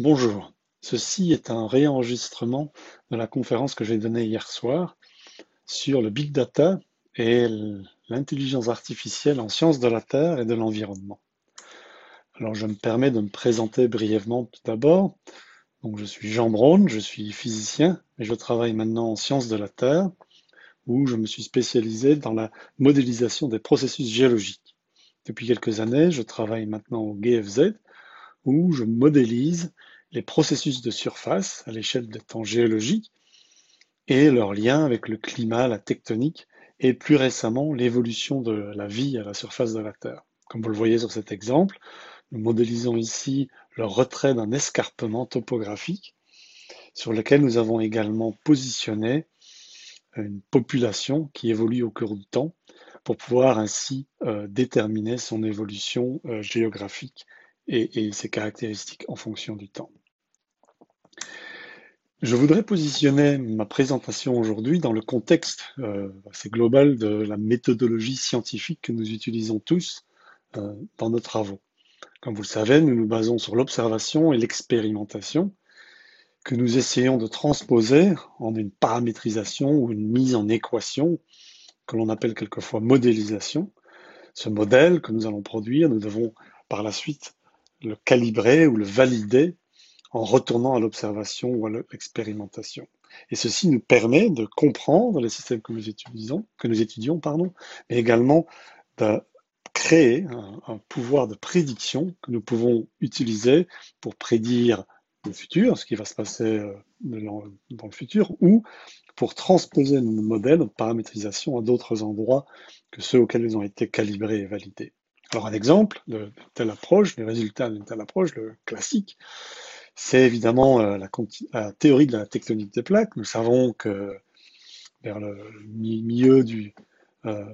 Bonjour, ceci est un réenregistrement de la conférence que j'ai donnée hier soir sur le big data et l'intelligence artificielle en sciences de la Terre et de l'environnement. Alors je me permets de me présenter brièvement tout d'abord. Donc je suis Jean Braun, je suis physicien et je travaille maintenant en sciences de la Terre où je me suis spécialisé dans la modélisation des processus géologiques. Depuis quelques années, je travaille maintenant au GFZ où je modélise les processus de surface à l'échelle des temps géologiques et leur lien avec le climat, la tectonique et plus récemment l'évolution de la vie à la surface de la Terre. Comme vous le voyez sur cet exemple, nous modélisons ici le retrait d'un escarpement topographique sur lequel nous avons également positionné une population qui évolue au cours du temps pour pouvoir ainsi euh, déterminer son évolution euh, géographique et, ses caractéristiques en fonction du temps. Je voudrais positionner ma présentation aujourd'hui dans le contexte euh, assez global de la méthodologie scientifique que nous utilisons tous euh, dans nos travaux. Comme vous le savez, nous nous basons sur l'observation et l'expérimentation que nous essayons de transposer en une paramétrisation ou une mise en équation que l'on appelle quelquefois modélisation. Ce modèle que nous allons produire, nous devons par la suite le calibrer ou le valider en retournant à l'observation ou à l'expérimentation. Et ceci nous permet de comprendre les systèmes que nous étudions, que nous étudions pardon, mais également de créer un, pouvoir de prédiction que nous pouvons utiliser pour prédire le futur, ce qui va se passer euh, dans le futur, ou pour transposer nos modèles, notre paramétrisation à d'autres endroits que ceux auxquels ils ont été calibrés et validés. Alors un exemple de telle approche, les résultats d'une telle approche, le classique, c'est évidemment euh, la, théorie de la tectonique des plaques. Nous savons que vers le milieu du, euh,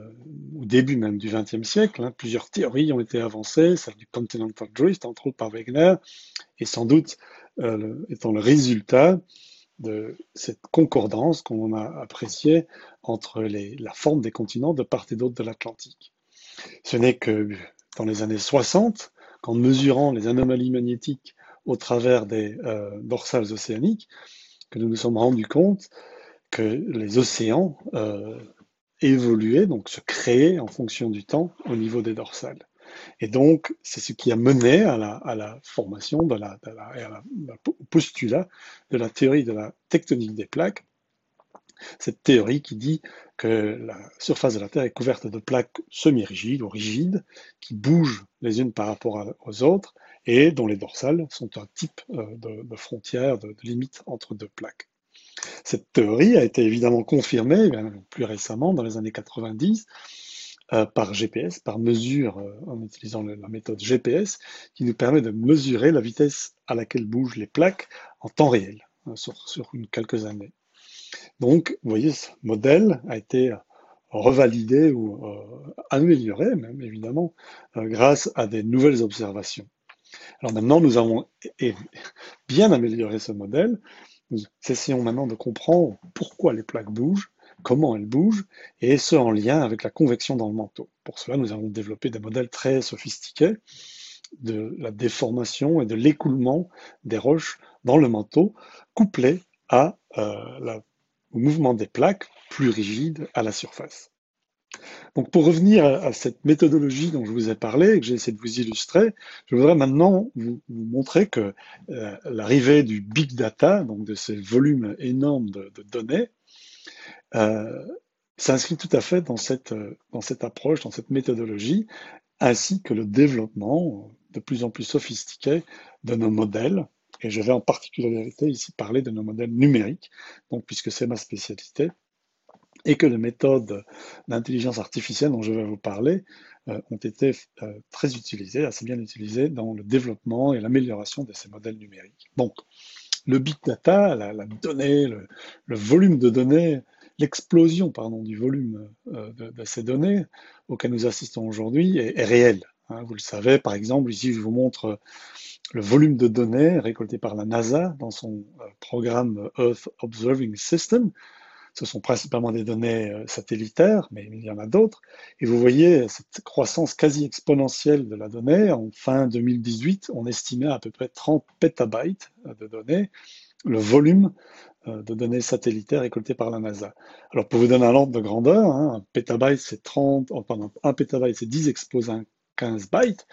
au début même du XXe siècle, hein, plusieurs théories ont été avancées, celle du continental drift, entre autres par Wegener, et sans doute euh, étant le résultat de cette concordance qu'on a appréciée entre la forme des continents de part et d'autre de l'Atlantique. Ce n'est que dans les années 60 qu'en mesurant les anomalies magnétiques au travers des euh, dorsales océaniques, que nous nous sommes rendus compte que les océans euh, évoluaient, donc se créaient en fonction du temps au niveau des dorsales. Et donc, c'est ce qui a mené à la, formation de la, postulat de la théorie de la tectonique des plaques, cette théorie qui dit que la surface de la Terre est couverte de plaques semi-rigides ou rigides qui bougent les unes par rapport aux autres et dont les dorsales sont un type euh, de, frontière, de, limite entre deux plaques. Cette théorie a été évidemment confirmée plus récemment, dans les années 90, euh, par GPS, par mesure, euh, en utilisant la méthode GPS, qui nous permet de mesurer la vitesse à laquelle bougent les plaques en temps réel, sur, sur quelques années. Donc, vous voyez, ce modèle a été revalidé ou euh, amélioré, même évidemment, euh, grâce à des nouvelles observations. Alors maintenant, nous avons bien amélioré ce modèle. Nous essayons maintenant de comprendre pourquoi les plaques bougent, comment elles bougent, et ce en lien avec la convection dans le manteau. Pour cela, nous avons développé des modèles très sophistiqués de la déformation et de l'écoulement des roches dans le manteau, couplés à euh, la au mouvement des plaques plus rigides à la surface. Donc pour revenir à, cette méthodologie dont je vous ai parlé et que j'ai essayé de vous illustrer, je voudrais maintenant vous, montrer que euh, l'arrivée du big data, donc de ces volumes énormes de, données, euh, s'inscrit tout à fait cette, dans cette approche, dans cette méthodologie, ainsi que le développement de plus en plus sophistiqué de nos modèles et je vais en particularité ici parler de nos modèles numériques, donc puisque c'est ma spécialité, et que les méthodes d'intelligence artificielle dont je vais vous parler euh, ont été euh, très utilisées, assez bien utilisées dans le développement et l'amélioration de ces modèles numériques. Donc, le big data, la, donnée, le, volume de données, l'explosion pardon du volume euh, de, ces données auxquelles nous assistons aujourd'hui est, est réelle. Hein. vous le savez, par exemple, ici je vous montre le volume de données récolté par la NASA dans son euh, programme Earth Observing System. ce sont principalement des données euh, satellitaires, mais il y en a d'autres. Et vous voyez cette croissance quasi exponentielle de la donnée. En fin 2018, on estimait à peu près 30 pétabytes de données, le volume euh, de données satellitaires récoltées par la NASA. Alors pour vous donner un ordre de grandeur, hein, un pétabyte c'est 30, oh, pardon, un c'est 10 exposé à 15 bytes.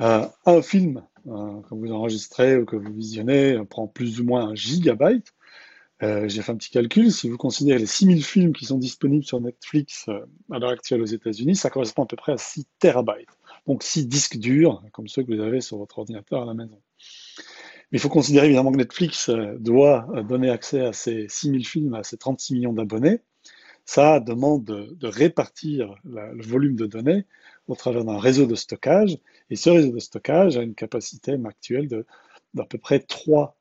Euh, un film que vous enregistrez ou que vous visionnez prend plus ou moins un gigabyte. Euh, j'ai fait un petit calcul, si vous considérez les 6000 films qui sont disponibles sur Netflix euh, à l'heure actuelle aux États-Unis, ça correspond à peu près à 6 terabytes. Donc 6 disques durs, comme ceux que vous avez sur votre ordinateur à la maison. Mais il faut considérer évidemment que Netflix euh, doit donner accès à ces 6000 films, à ces 36 millions d'abonnés. Ça demande de, répartir le volume de données au travers d'un réseau de stockage. Et ce réseau de stockage a une capacité actuelle d'à peu près 3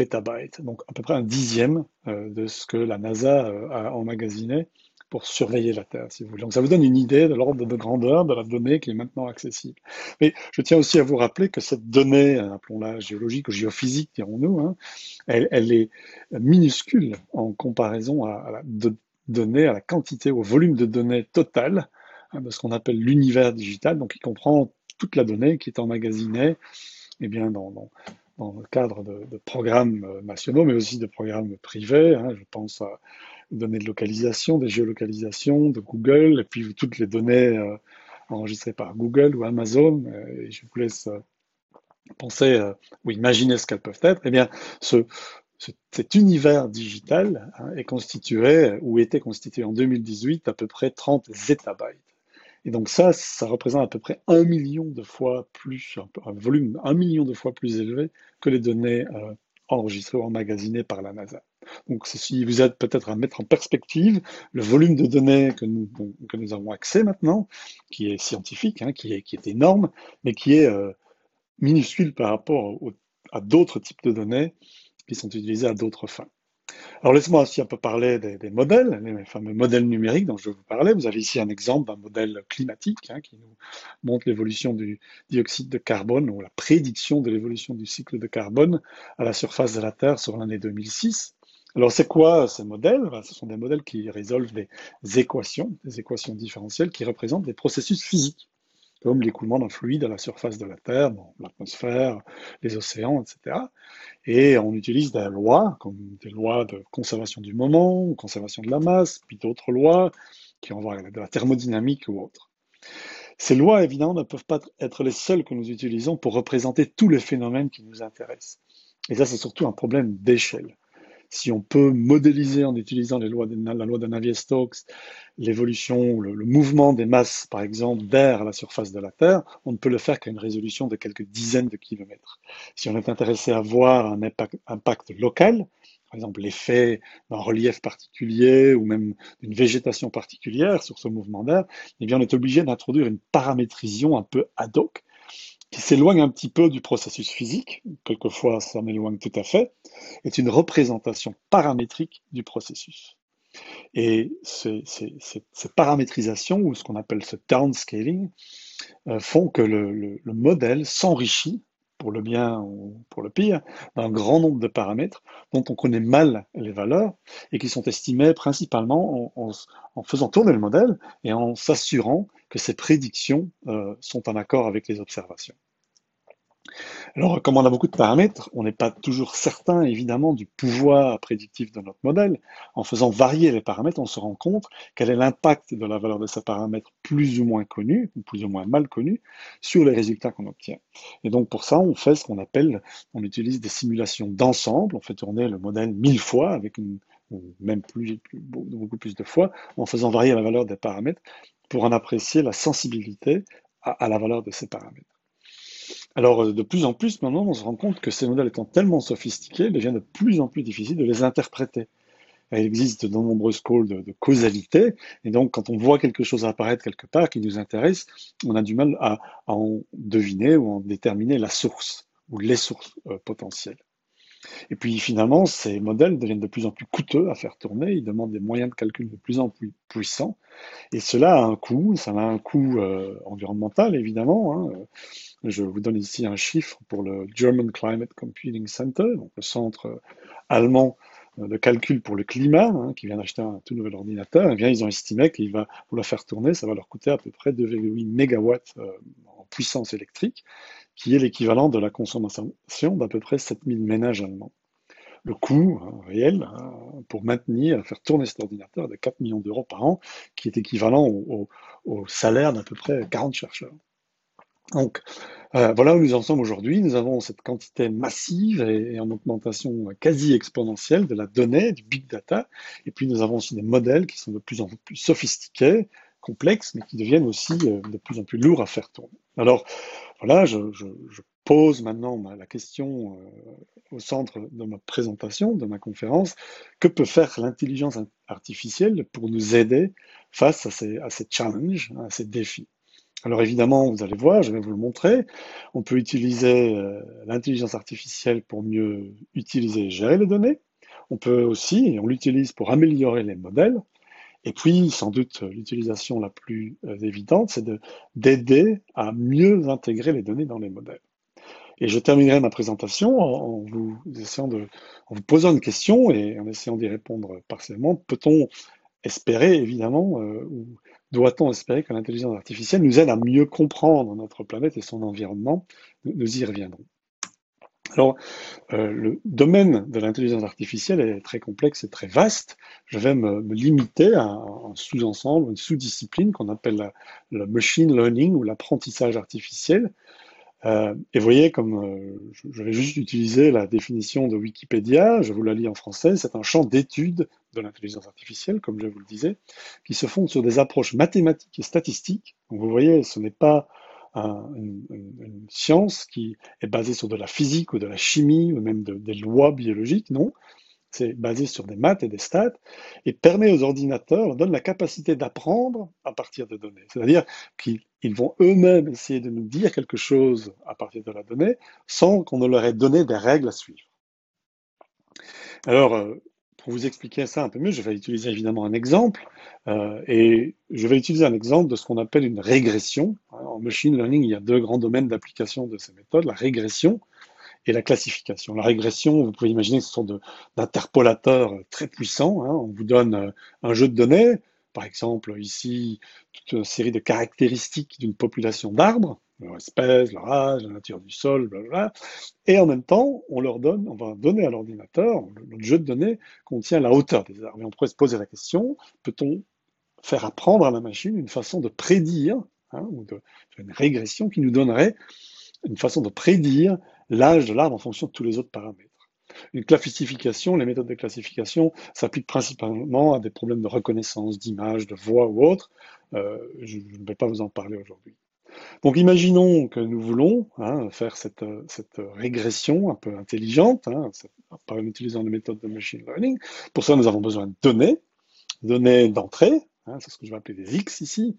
pétabytes, donc à peu près un dixième euh, de ce que la NASA euh, a emmagasiné pour surveiller la Terre, si vous voulez. Donc ça vous donne une idée de l'ordre de grandeur de la donnée qui est maintenant accessible. Mais je tiens aussi à vous rappeler que cette donnée, appelons-la géologique ou géophysique, dirons-nous, hein, elle, est minuscule en comparaison à, la donnée, à la quantité, au volume de données total de ce qu'on appelle l'univers digital, donc il comprend toute la donnée qui est emmagasinée eh bien, dans, dans le cadre de, programmes euh, nationaux, mais aussi de programmes privés. Hein. je pense à données de localisation, des géolocalisations de Google, et puis toutes les données euh, enregistrées par Google ou Amazon. Euh, et je vous laisse penser ou imaginer ce qu'elles peuvent être. Eh bien, ce, cet univers digital hein, est constitué, ou était constitué en 2018, à peu près 30 zettabytes. Et donc ça, ça représente à peu près un million de fois plus, un volume un million de fois plus élevé que les données euh, enregistrées ou emmagasinées par la NASA. Donc ceci vous aide peut-être à mettre en perspective le volume de données que nous, que nous avons accès maintenant, qui est scientifique, hein, qui, est, qui est énorme, mais qui est euh, minuscule par rapport à d'autres types de données qui sont utilisées à d'autres fins. Alors laissez-moi aussi un peu parler des, modèles, les fameux modèles numériques dont je vous parlais. Vous avez ici un exemple d'un modèle climatique hein, qui nous montre l'évolution du dioxyde de carbone ou la prédiction de l'évolution du cycle de carbone à la surface de la Terre sur l'année 2006. Alors c'est quoi ces modèles? Ben, Ce sont des modèles qui résolvent des équations, des équations différentielles qui représentent des processus physiques comme l'écoulement d'un fluide à la surface de la Terre, l'atmosphère, les océans, etc. Et on utilise des lois, comme des lois de conservation du moment, conservation de la masse, puis d'autres lois qui ont de la thermodynamique ou autre. Ces lois, évidemment, ne peuvent pas être les seules que nous utilisons pour représenter tous les phénomènes qui nous intéressent. Et ça, c'est surtout un problème d'échelle si on peut modéliser en utilisant la loi de Navier-Stokes l'évolution, le, le, mouvement des masses, par exemple, d'air à la surface de la Terre, on ne peut le faire qu'à une résolution de quelques dizaines de kilomètres. Si on est intéressé à voir un impact, local, par exemple l'effet d'un relief particulier ou même d'une végétation particulière sur ce mouvement d'air, eh bien on est obligé d'introduire une paramétrisation un peu ad hoc qui s'éloigne un petit peu du processus physique, quelquefois ça m'éloigne tout à fait, est une représentation paramétrique du processus. Et ces, paramétrisations, ou ce qu'on appelle ce downscaling, euh, font que le, modèle s'enrichit, pour le bien ou pour le pire, d'un grand nombre de paramètres dont on connaît mal les valeurs et qui sont estimés principalement en, faisant tourner le modèle et en s'assurant que ces prédictions euh, sont en accord avec les observations. Alors, comme on a beaucoup de paramètres, on n'est pas toujours certain, évidemment, du pouvoir prédictif de notre modèle. En faisant varier les paramètres, on se rend compte quel est l'impact de la valeur de ces paramètres plus ou moins connus, ou plus ou moins mal connus, sur les résultats qu'on obtient. Et donc, pour ça, on fait ce qu'on appelle, on utilise des simulations d'ensemble, on fait tourner le modèle mille fois, avec ou même beaucoup plus de fois, en faisant varier la valeur des paramètres pour en apprécier la sensibilité à la valeur de ces paramètres. Alors, euh, de plus en plus, maintenant, on se rend compte que ces modèles étant tellement sophistiqués, il devient de plus en plus difficile de les interpréter. Il existe de nombreuses calls de, causalité, et donc quand on voit quelque chose apparaître quelque part qui nous intéresse, on a du mal à, en deviner ou en déterminer la source ou les sources euh, potentielles. Et puis finalement, ces modèles deviennent de plus en plus coûteux à faire tourner, ils demandent des moyens de calcul de plus en plus puissants, et cela a un coût, ça a un coût euh, environnemental évidemment. Hein. Je vous donne ici un chiffre pour le German Climate Computing Center, donc le centre allemand de calcul pour le climat, hein, qui vient d'acheter un tout nouvel ordinateur, eh bien, ils ont estimé qu'il va, pour le faire tourner, ça va leur coûter à peu près 2,8 mégawatts en puissance électrique, qui est l'équivalent de la consommation d'à peu près 7000 ménages allemands. Le coût hein, réel hein, pour maintenir, faire tourner cet ordinateur est de 4 millions d'euros par an, qui est équivalent au, salaire d'à peu près 40 chercheurs. Donc, euh, voilà où nous en sommes aujourd'hui. Nous avons cette quantité massive et, en augmentation quasi exponentielle de la donnée, du big data. Et puis, nous avons aussi des modèles qui sont de plus en plus sophistiqués, complexes, mais qui deviennent aussi euh, de plus en plus lourds à faire tourner. Alors, voilà, je, pose maintenant la question euh, au centre de ma présentation, de ma conférence. Que peut faire l'intelligence artificielle pour nous aider face à ces, à ces challenges, à ces défis? Alors évidemment, vous allez voir, je vais vous le montrer. On peut utiliser euh, l'intelligence artificielle pour mieux utiliser et gérer les données. On peut aussi, et on l'utilise pour améliorer les modèles. Et puis, sans doute, l'utilisation la plus euh, évidente, c'est d'aider à mieux intégrer les données dans les modèles. Et je terminerai ma présentation en, vous essayant de, vous posant une question et en essayant d'y répondre partiellement. Peut-on espérer, évidemment, euh, ou doit-on espérer que l'intelligence artificielle nous aide à mieux comprendre notre planète et son environnement? Nous y reviendrons. Alors, euh, le domaine de l'intelligence artificielle est très complexe et très vaste. Je vais me, limiter à un sous-ensemble, une sous-discipline qu'on appelle le machine learning ou l'apprentissage artificiel. Euh, et vous voyez, comme euh, je, vais juste utiliser la définition de Wikipédia, je vous la lis en français, c'est un champ d'étude de l'intelligence artificielle, comme je vous le disais, qui se fonde sur des approches mathématiques et statistiques. Donc vous voyez, ce n'est pas une, science qui est basée sur de la physique ou de la chimie ou même des lois biologiques, non. C'est basé sur des maths et des stats et permet aux ordinateurs, donne la capacité d'apprendre à partir de données. C'est-à-dire qu'ils vont eux-mêmes essayer de nous dire quelque chose à partir de la donnée sans qu'on ne leur ait donné des règles à suivre. Alors, euh, pour vous expliquer ça un peu mieux, je vais utiliser évidemment un exemple, euh, et je vais utiliser un exemple de ce qu'on appelle une régression. En machine learning, il y a deux grands domaines d'application de ces méthodes, la régression et la classification. La régression, vous pouvez imaginer ce sont d'interpolateurs très puissants. Hein. On vous donne euh, un jeu de données, par exemple ici, toute une série de caractéristiques d'une population d'arbres, leur espèce, leur âge, la nature du sol, blablabla. Et en même temps, on leur donne, on va donner à l'ordinateur, le jeu de données contient la hauteur des arbres. Et on pourrait se poser la question, peut-on faire apprendre à la machine une façon de prédire, hein, ou une régression qui nous donnerait une façon de prédire l'âge de l'arbre en fonction de tous les autres paramètres. Une classification, les méthodes de classification s'appliquent principalement à des problèmes de reconnaissance d'image, de voix ou autres. Euh, je ne vais pas vous en parler aujourd'hui. Donc imaginons que nous voulons hein, faire cette, régression un peu intelligente, hein, en utilisant les méthodes de machine learning. Pour ça, nous avons besoin de données, données d'entrée, hein, c'est ce que je vais appeler des X ici,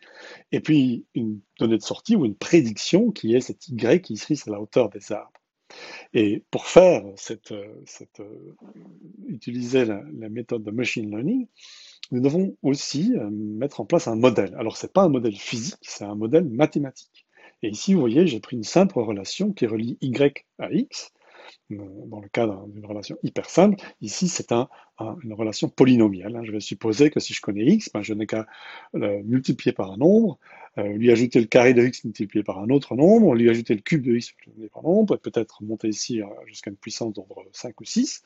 et puis une donnée de sortie ou une prédiction qui est cette Y qui ici, c'est la hauteur des arbres. Et pour faire cette, utiliser la, méthode de machine learning, nous devons aussi euh, mettre en place un modèle. Alors, ce n'est pas un modèle physique, c'est un modèle mathématique. Et ici, vous voyez, j'ai pris une simple relation qui relie y à x, euh, dans le cadre d'une relation hyper simple. Ici, c'est un, une relation polynomiale. Hein. Je vais supposer que si je connais x, ben, je n'ai qu'à le multiplier par un nombre, euh, lui ajouter le carré de x multiplié par un autre nombre, lui ajouter le cube de x multiplié par un nombre, peut-être monter ici jusqu'à une puissance d'ordre 5 ou 6.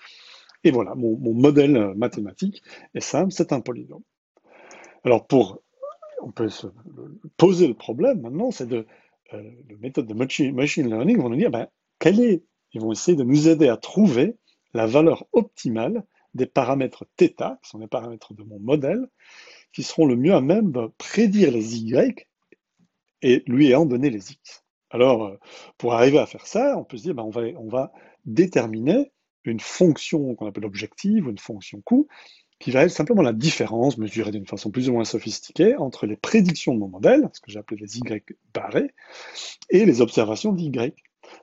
Et voilà, mon, modèle euh, mathématique est simple, c'est un polynôme. Alors pour, on peut se poser le problème maintenant, c'est de, euh, les méthodes de machine, learning vont nous dire, ben, quel est, ils vont essayer de nous aider à trouver la valeur optimale des paramètres θ, qui sont les paramètres de mon modèle, qui seront le mieux à même de prédire les y et lui ayant donné les x. Alors, euh, pour arriver à faire ça, on peut se dire, ben, on, va, va déterminer une fonction qu'on appelle objective, ou une fonction coût, qui va être simplement la différence, mesurée d'une façon plus ou moins sophistiquée, entre les prédictions de mon modèle, ce que j'ai appelé les Y barrés, et les observations d'Y.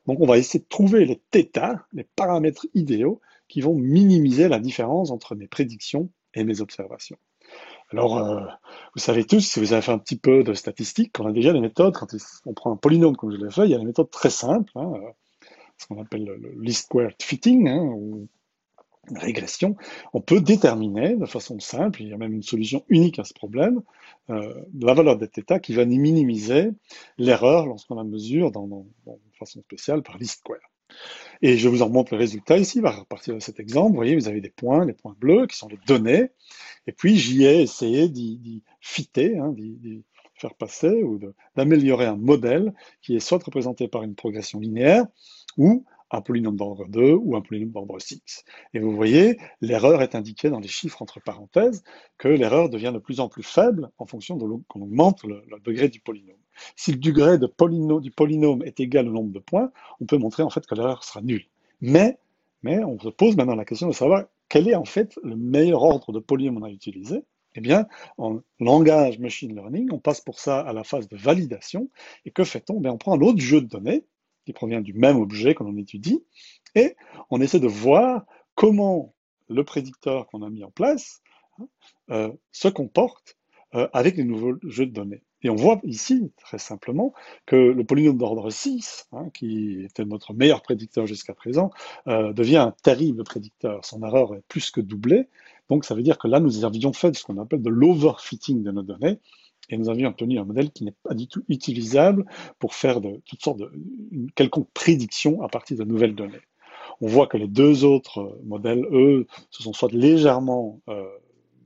Donc on va essayer de trouver les θ, les paramètres idéaux, qui vont minimiser la différence entre mes prédictions et mes observations. Alors, euh, vous savez tous, si vous avez fait un petit peu de statistiques, qu'on a déjà des méthodes, quand on prend un polynôme comme je l'ai fait, il y a des méthodes très simples. Hein, ce qu'on appelle le least squared fitting, hein, où régression, on peut déterminer de façon simple, il y a même une solution unique à ce problème, euh, la valeur d'état qui va minimiser l'erreur lorsqu'on la mesure dans, de façon spéciale par least square. Et je vous en montre le résultat ici, à partir de cet exemple. Vous voyez, vous avez des points, les points bleus, qui sont les données. Et puis, j'y ai essayé d'y fitter, hein, d'y faire passer, ou d'améliorer un modèle qui est soit représenté par une progression linéaire, ou un polynôme d'ordre 2 ou un polynôme d'ordre 6. Et vous voyez, l'erreur est indiquée dans les chiffres entre parenthèses, que l'erreur devient de plus en plus faible en fonction de qu'on augmente le, degré du polynôme. Si le degré du polynôme est égal au nombre de points, on peut montrer en fait que l'erreur sera nulle. Mais, mais on se pose maintenant la question de savoir quel est en fait le meilleur ordre de polynôme a utilisé. Eh bien, en langage machine learning, on passe pour ça à la phase de validation. Et que fait-on? Eh On prend un autre jeu de données qui provient du même objet que l'on étudie, et on essaie de voir comment le prédicteur qu'on a mis en place hein, euh, se comporte euh, avec les nouveaux jeux de données. Et on voit ici, très simplement, que le polynôme d'ordre 6, hein, qui était notre meilleur prédicteur jusqu'à présent, euh, devient un terrible prédicteur. Son erreur est plus que doublée. Donc ça veut dire que là, nous avions fait ce qu'on appelle de l'overfitting de nos données, et nous avions obtenu un modèle qui n'est pas du tout utilisable pour faire de toutes sortes de une quelconque prédiction à partir de nouvelles données. On voit que les deux autres modèles, eux, se sont soit légèrement euh,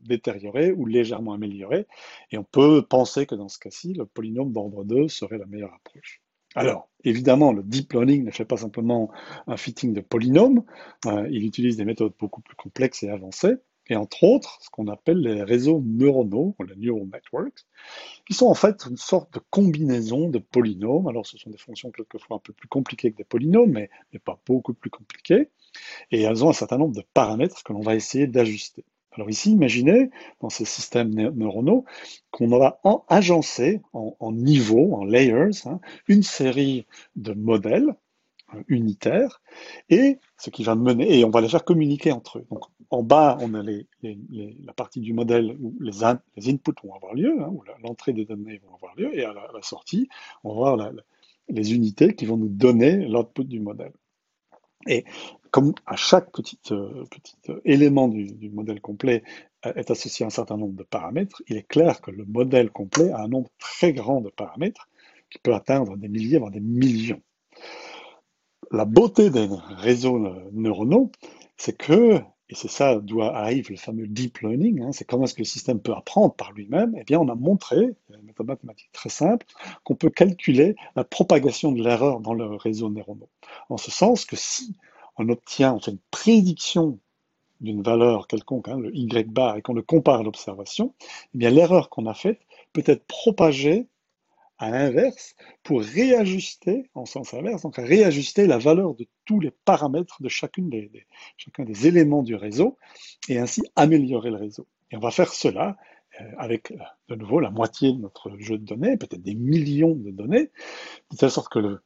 détériorés ou légèrement améliorés, et on peut penser que dans ce cas-ci, le polynôme d'ordre 2 serait la meilleure approche. Alors, évidemment, le deep learning ne fait pas simplement un fitting de polynômes, euh, il utilise des méthodes beaucoup plus complexes et avancées, et entre autres ce qu'on appelle les réseaux neuronaux, ou les neural networks, qui sont en fait une sorte de combinaison de polynômes. Alors ce sont des fonctions quelquefois un peu plus compliquées que des polynômes, mais, mais pas beaucoup plus compliquées, et elles ont un certain nombre de paramètres que l'on va essayer d'ajuster. Alors ici, imaginez, dans ces systèmes neuronaux, qu'on va en agencer en, niveaux, en layers, hein, une série de modèles unitaires, et ce qui va mener, et on va les faire communiquer entre eux. Donc en bas, on a la partie du modèle où les, inputs vont avoir lieu, hein, où l'entrée des données vont avoir lieu, et à la, sortie, on va voir les unités qui vont nous donner l'output du modèle. Et comme à chaque petit, euh, euh, élément du, modèle complet est associé un certain nombre de paramètres, il est clair que le modèle complet a un nombre très grand de paramètres qui peut atteindre des milliers, voire des millions. La beauté des réseaux neuronaux, c'est que, et c'est ça d'où arrive le fameux deep learning, hein, c'est comment est-ce que le système peut apprendre par lui-même, eh bien on a montré, une méthode mathématique très simple, qu'on peut calculer la propagation de l'erreur dans le réseau neuronaux. En ce sens que si on obtient, on fait une prédiction d'une valeur quelconque, hein, le y bar, et qu'on le compare à l'observation, eh l'erreur qu'on a faite peut être propagée à l'inverse pour réajuster, en sens inverse, donc réajuster la valeur de tous les paramètres de chacun des éléments du réseau et ainsi améliorer le réseau. Et on va faire cela euh, avec euh, de nouveau la moitié de notre jeu de données, peut-être des millions de données, de telle sorte que le,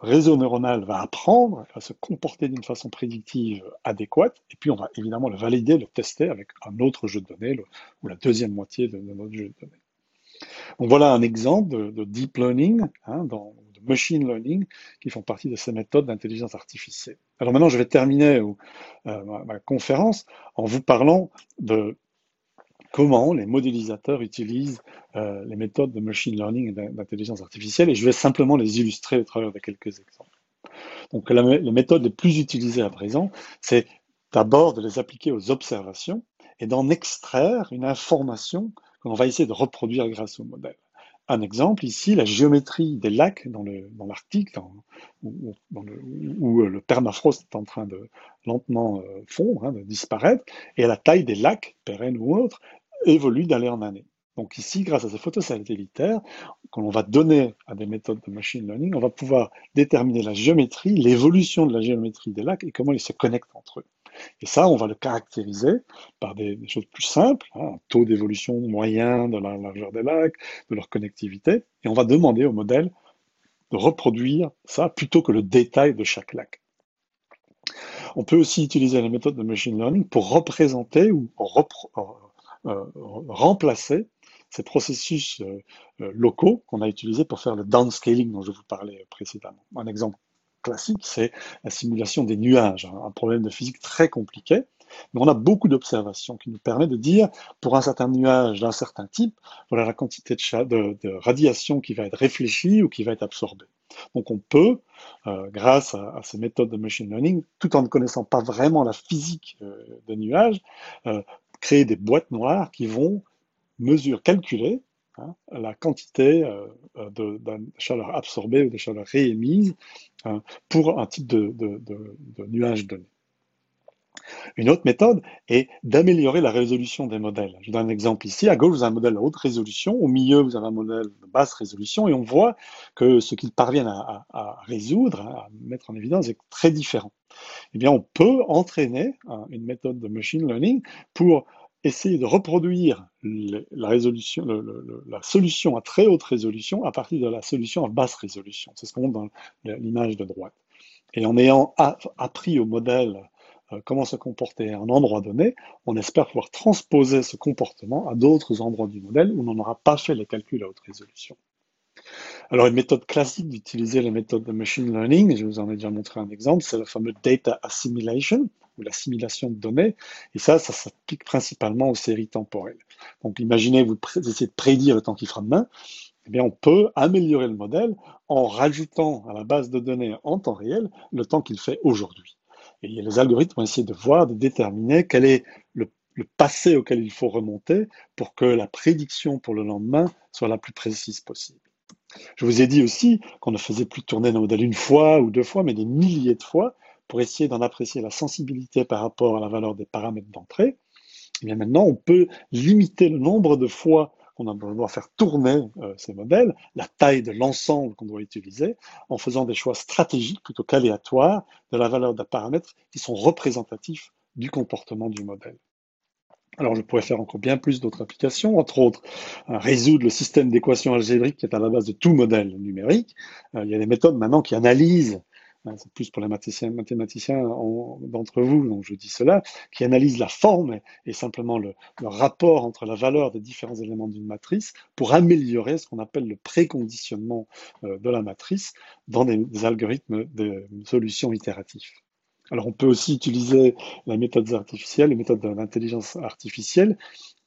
réseau neuronal va apprendre à se comporter d'une façon prédictive adéquate, et puis on va évidemment le valider, le tester avec un autre jeu de données, ou la deuxième moitié de notre jeu de données. Donc voilà un exemple de, deep learning, hein, de machine learning, qui font partie de ces méthodes d'intelligence artificielle. Alors maintenant, je vais terminer euh, ma, conférence en vous parlant de comment les modélisateurs utilisent euh, les méthodes de machine learning et d'intelligence artificielle, et je vais simplement les illustrer au travers de quelques exemples. Donc les méthodes les plus utilisées à présent, c'est d'abord de les appliquer aux observations et d'en extraire une information qu'on va essayer de reproduire grâce au modèle. Un exemple, ici, la géométrie des lacs dans l'Arctique, dans où, où, euh, le permafrost est en train de lentement euh, fondre, hein, de disparaître, et la taille des lacs, pérennes ou autres, évolue d'année en année. Donc ici, grâce à ces photos satellitaires, qu'on va donner à des méthodes de machine learning, on va pouvoir déterminer la géométrie, l'évolution de la géométrie des lacs et comment ils se connectent entre eux. Et ça, on va le caractériser par des, choses plus simples, hein, un taux d'évolution moyen de la largeur des lacs, de leur connectivité, et on va demander au modèle de reproduire ça plutôt que le détail de chaque lac. On peut aussi utiliser les méthodes de machine learning pour représenter ou euh, euh, remplacer ces processus euh, locaux qu'on a utilisés pour faire le downscaling dont je vous parlais précédemment. Un exemple classique, c'est la simulation des nuages, hein, un problème de physique très compliqué. Mais on a beaucoup d'observations qui nous permettent de dire, pour un certain nuage d'un certain type, voilà la quantité de, de, radiation qui va être réfléchie ou qui va être absorbée. Donc on peut, euh, grâce à, ces méthodes de machine learning, tout en ne connaissant pas vraiment la physique euh, des nuages, euh, créer des boîtes noires qui vont mesurer, calculer hein, la quantité de, chaleur absorbée ou de chaleur réémise hein, pour un type de, de nuage donné. Une autre méthode est d'améliorer la résolution des modèles. Je vous donne un exemple ici. À gauche, vous avez un modèle à haute résolution. Au milieu, vous avez un modèle de basse résolution. Et on voit que ce qu'ils parviennent à, résoudre, à mettre en évidence, est très différent. Eh bien, on peut entraîner hein, une méthode de machine learning pour essayer de reproduire la, la solution à très haute résolution à partir de la solution à basse résolution. C'est ce qu'on montre dans l'image de droite. Et en ayant appris au modèle euh, comment se comporter à un endroit donné, on espère pouvoir transposer ce comportement à d'autres endroits du modèle où on n'aura pas fait les calculs à haute résolution. Alors, une méthode classique d'utiliser la méthode de machine learning, je vous en ai déjà montré un exemple, c'est le fameux data assimilation, ou l'assimilation de données. Et ça, ça s'applique principalement aux séries temporelles. Donc, imaginez, vous essayez de prédire le temps qui fera demain. Eh bien, on peut améliorer le modèle en rajoutant à la base de données en temps réel le temps qu'il fait aujourd'hui. Et les algorithmes vont essayer de voir, de déterminer quel est le, passé auquel il faut remonter pour que la prédiction pour le lendemain soit la plus précise possible. Je vous ai dit aussi qu'on ne faisait plus tourner nos modèles une fois ou deux fois, mais des milliers de fois pour essayer d'en apprécier la sensibilité par rapport à la valeur des paramètres d'entrée. Et bien maintenant, on peut limiter le nombre de fois on doit faire tourner euh, ces modèles, la taille de l'ensemble qu'on doit utiliser, en faisant des choix stratégiques plutôt qu'aléatoires de la valeur d'un paramètre qui sont représentatifs du comportement du modèle. Alors, je pourrais faire encore bien plus d'autres applications, entre autres, euh, résoudre le système d'équations algébriques qui est à la base de tout modèle numérique. Euh, il y a des méthodes maintenant qui analysent c'est plus pour les mathématiciens, d'entre vous, donc je dis cela, qui analysent la forme et, simplement le, rapport entre la valeur des différents éléments d'une matrice pour améliorer ce qu'on appelle le préconditionnement euh, de la matrice dans des, algorithmes de solutions itératives. Alors on peut aussi utiliser les méthodes artificielles, les méthodes de l'intelligence artificielle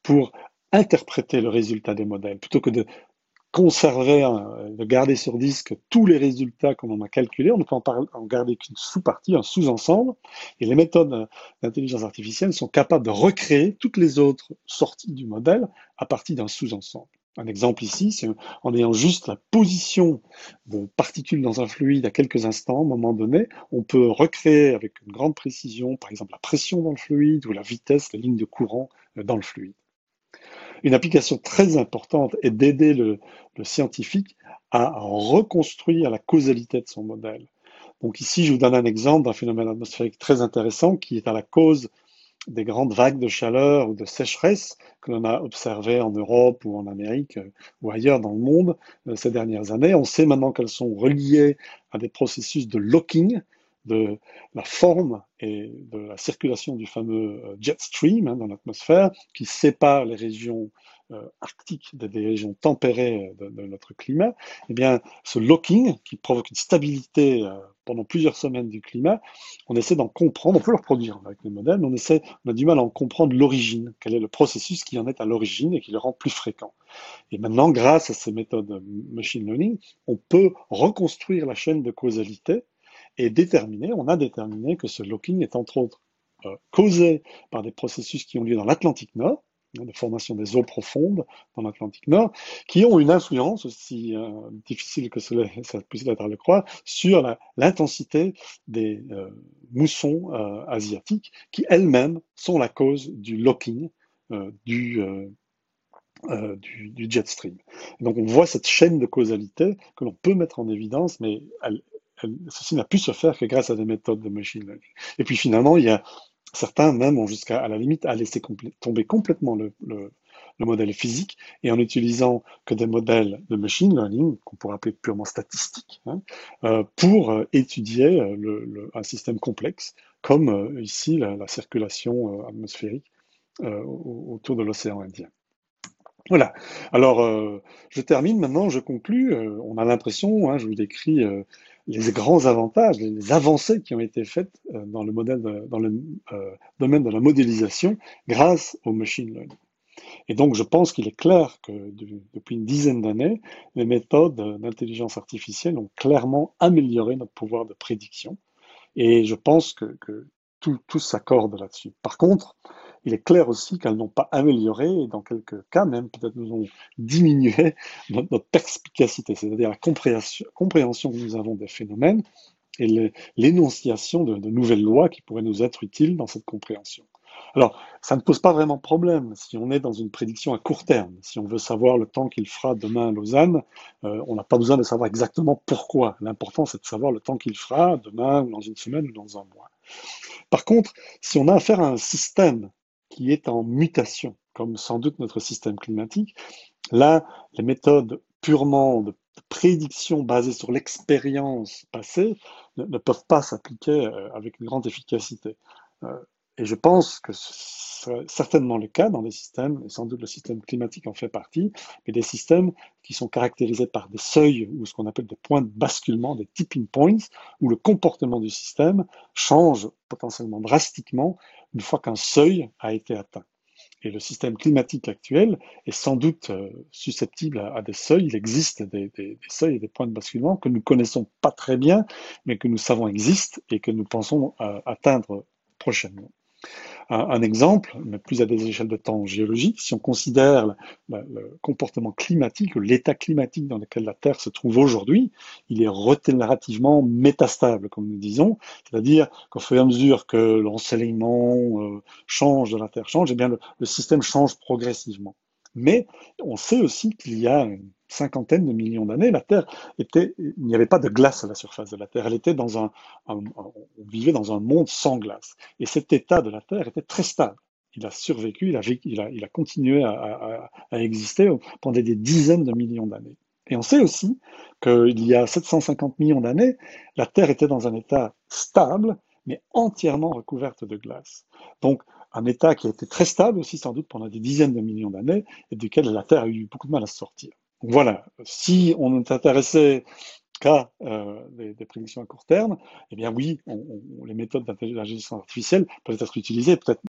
pour interpréter le résultat des modèles, plutôt que de conserver, de garder sur disque tous les résultats qu'on en a calculés. On ne peut en, garder qu'une sous-partie, un sous-ensemble. Et les méthodes d'intelligence artificielle sont capables de recréer toutes les autres sorties du modèle à partir d'un sous-ensemble. Un exemple ici, c'est en ayant juste la position de particules dans un fluide à quelques instants, à moment donné, on peut recréer avec une grande précision, par exemple, la pression dans le fluide ou la vitesse, la ligne de courant euh, dans le fluide. Une application très importante est d'aider le, scientifique à reconstruire la causalité de son modèle. Donc ici, je vous donne un exemple d'un phénomène atmosphérique très intéressant qui est à la cause des grandes vagues de chaleur ou de sécheresse que l'on a observées en Europe ou en Amérique euh, ou ailleurs dans le monde euh, ces dernières années. On sait maintenant qu'elles sont reliées à des processus de locking, de la forme et de la circulation du fameux euh, jet stream hein, dans l'atmosphère qui sépare les régions euh, arctiques des, régions tempérées de, notre climat, eh bien, ce locking qui provoque une stabilité euh, pendant plusieurs semaines du climat, on essaie d'en comprendre, on peut le reproduire avec les modèles, mais on, essaie, on a du mal à en comprendre l'origine, quel est le processus qui en est à l'origine et qui le rend plus fréquent. Et maintenant, grâce à ces méthodes machine learning, on peut reconstruire la chaîne de causalité et déterminer, on a déterminé que ce locking est entre autres euh, causé par des processus qui ont lieu dans l'Atlantique Nord, hein, de formation des eaux profondes dans l'Atlantique Nord, qui ont une influence aussi euh, difficile que cela, ça puisse être à le croire, sur l'intensité des euh, moussons asiatiques, qui elles-mêmes sont la cause du locking du, jet stream. Donc on voit cette chaîne de causalité que l'on peut mettre en évidence, mais ceci n'a pu se faire que grâce à des méthodes de machine learning. Et puis finalement, il y a certains même ont jusqu'à la limite à laisser tomber complètement le, modèle physique et en utilisant que des modèles de machine learning, qu'on pourrait appeler purement statistiques, hein, euh, pour euh, étudier euh, un système complexe, comme ici la, circulation atmosphérique autour de l'océan Indien. Voilà. Alors, je termine maintenant, je conclus. on a l'impression, hein, je vous décris les grands avantages, les avancées qui ont été faites euh, dans le, euh, domaine de la modélisation grâce au machine learning. Et donc, je pense qu'il est clair que depuis une dizaine d'années, les méthodes d'intelligence artificielle ont clairement amélioré notre pouvoir de prédiction. Et je pense que, que tout, tout s'accorde là-dessus. Par contre, il est clair aussi qu'elles n'ont pas amélioré, et dans quelques cas même, peut-être nous ont diminué notre, perspicacité, c'est-à-dire la compréhension, que nous avons des phénomènes et l'énonciation de, de, nouvelles lois qui pourraient nous être utiles dans cette compréhension. Alors, ça ne pose pas vraiment problème si on est dans une prédiction à court terme. Si on veut savoir le temps qu'il fera demain à Lausanne, euh, on n'a pas besoin de savoir exactement pourquoi. L'important, c'est de savoir le temps qu'il fera demain ou dans une semaine ou dans un mois. Par contre, si on a affaire à un système qui est en mutation, comme sans doute notre système climatique. Là, les méthodes purement de prédiction basées sur l'expérience passée ne, peuvent pas s'appliquer euh, avec une grande efficacité. Euh, et je pense que c'est certainement le cas dans des systèmes, et sans doute le système climatique en fait partie, mais des systèmes qui sont caractérisés par des seuils ou ce qu'on appelle des points de basculement, des tipping points, où le comportement du système change potentiellement drastiquement une fois qu'un seuil a été atteint. Et le système climatique actuel est sans doute euh, susceptible à, des seuils. Il existe des, seuils et des points de basculement que nous connaissons pas très bien, mais que nous savons existent et que nous pensons euh, atteindre prochainement. Un, exemple, mais plus à des échelles de temps géologiques, si on considère le, comportement climatique, l'état climatique dans lequel la Terre se trouve aujourd'hui, il est relativement métastable, comme nous disons, c'est-à-dire qu'au fur et à mesure que l'ensoleillement euh, change de la Terre change, eh bien le, le système change progressivement. Mais on sait aussi qu'il y a une cinquantaine de millions d'années, la Terre était, il n'y avait pas de glace à la surface de la Terre. Elle était dans un, on vivait dans un monde sans glace. Et cet état de la Terre était très stable. Il a survécu, il a, continué à, à, exister pendant des dizaines de millions d'années. Et on sait aussi qu'il y a 750 millions d'années, la Terre était dans un état stable, mais entièrement recouverte de glace. Donc, un état qui a été très stable aussi, sans doute, pendant des dizaines de millions d'années, et duquel la Terre a eu beaucoup de mal à sortir. Voilà, si on ne s'intéressait qu'à euh, des, prédictions à court terme, eh bien oui, les méthodes d'intelligence artificielle peuvent être utilisées peut-être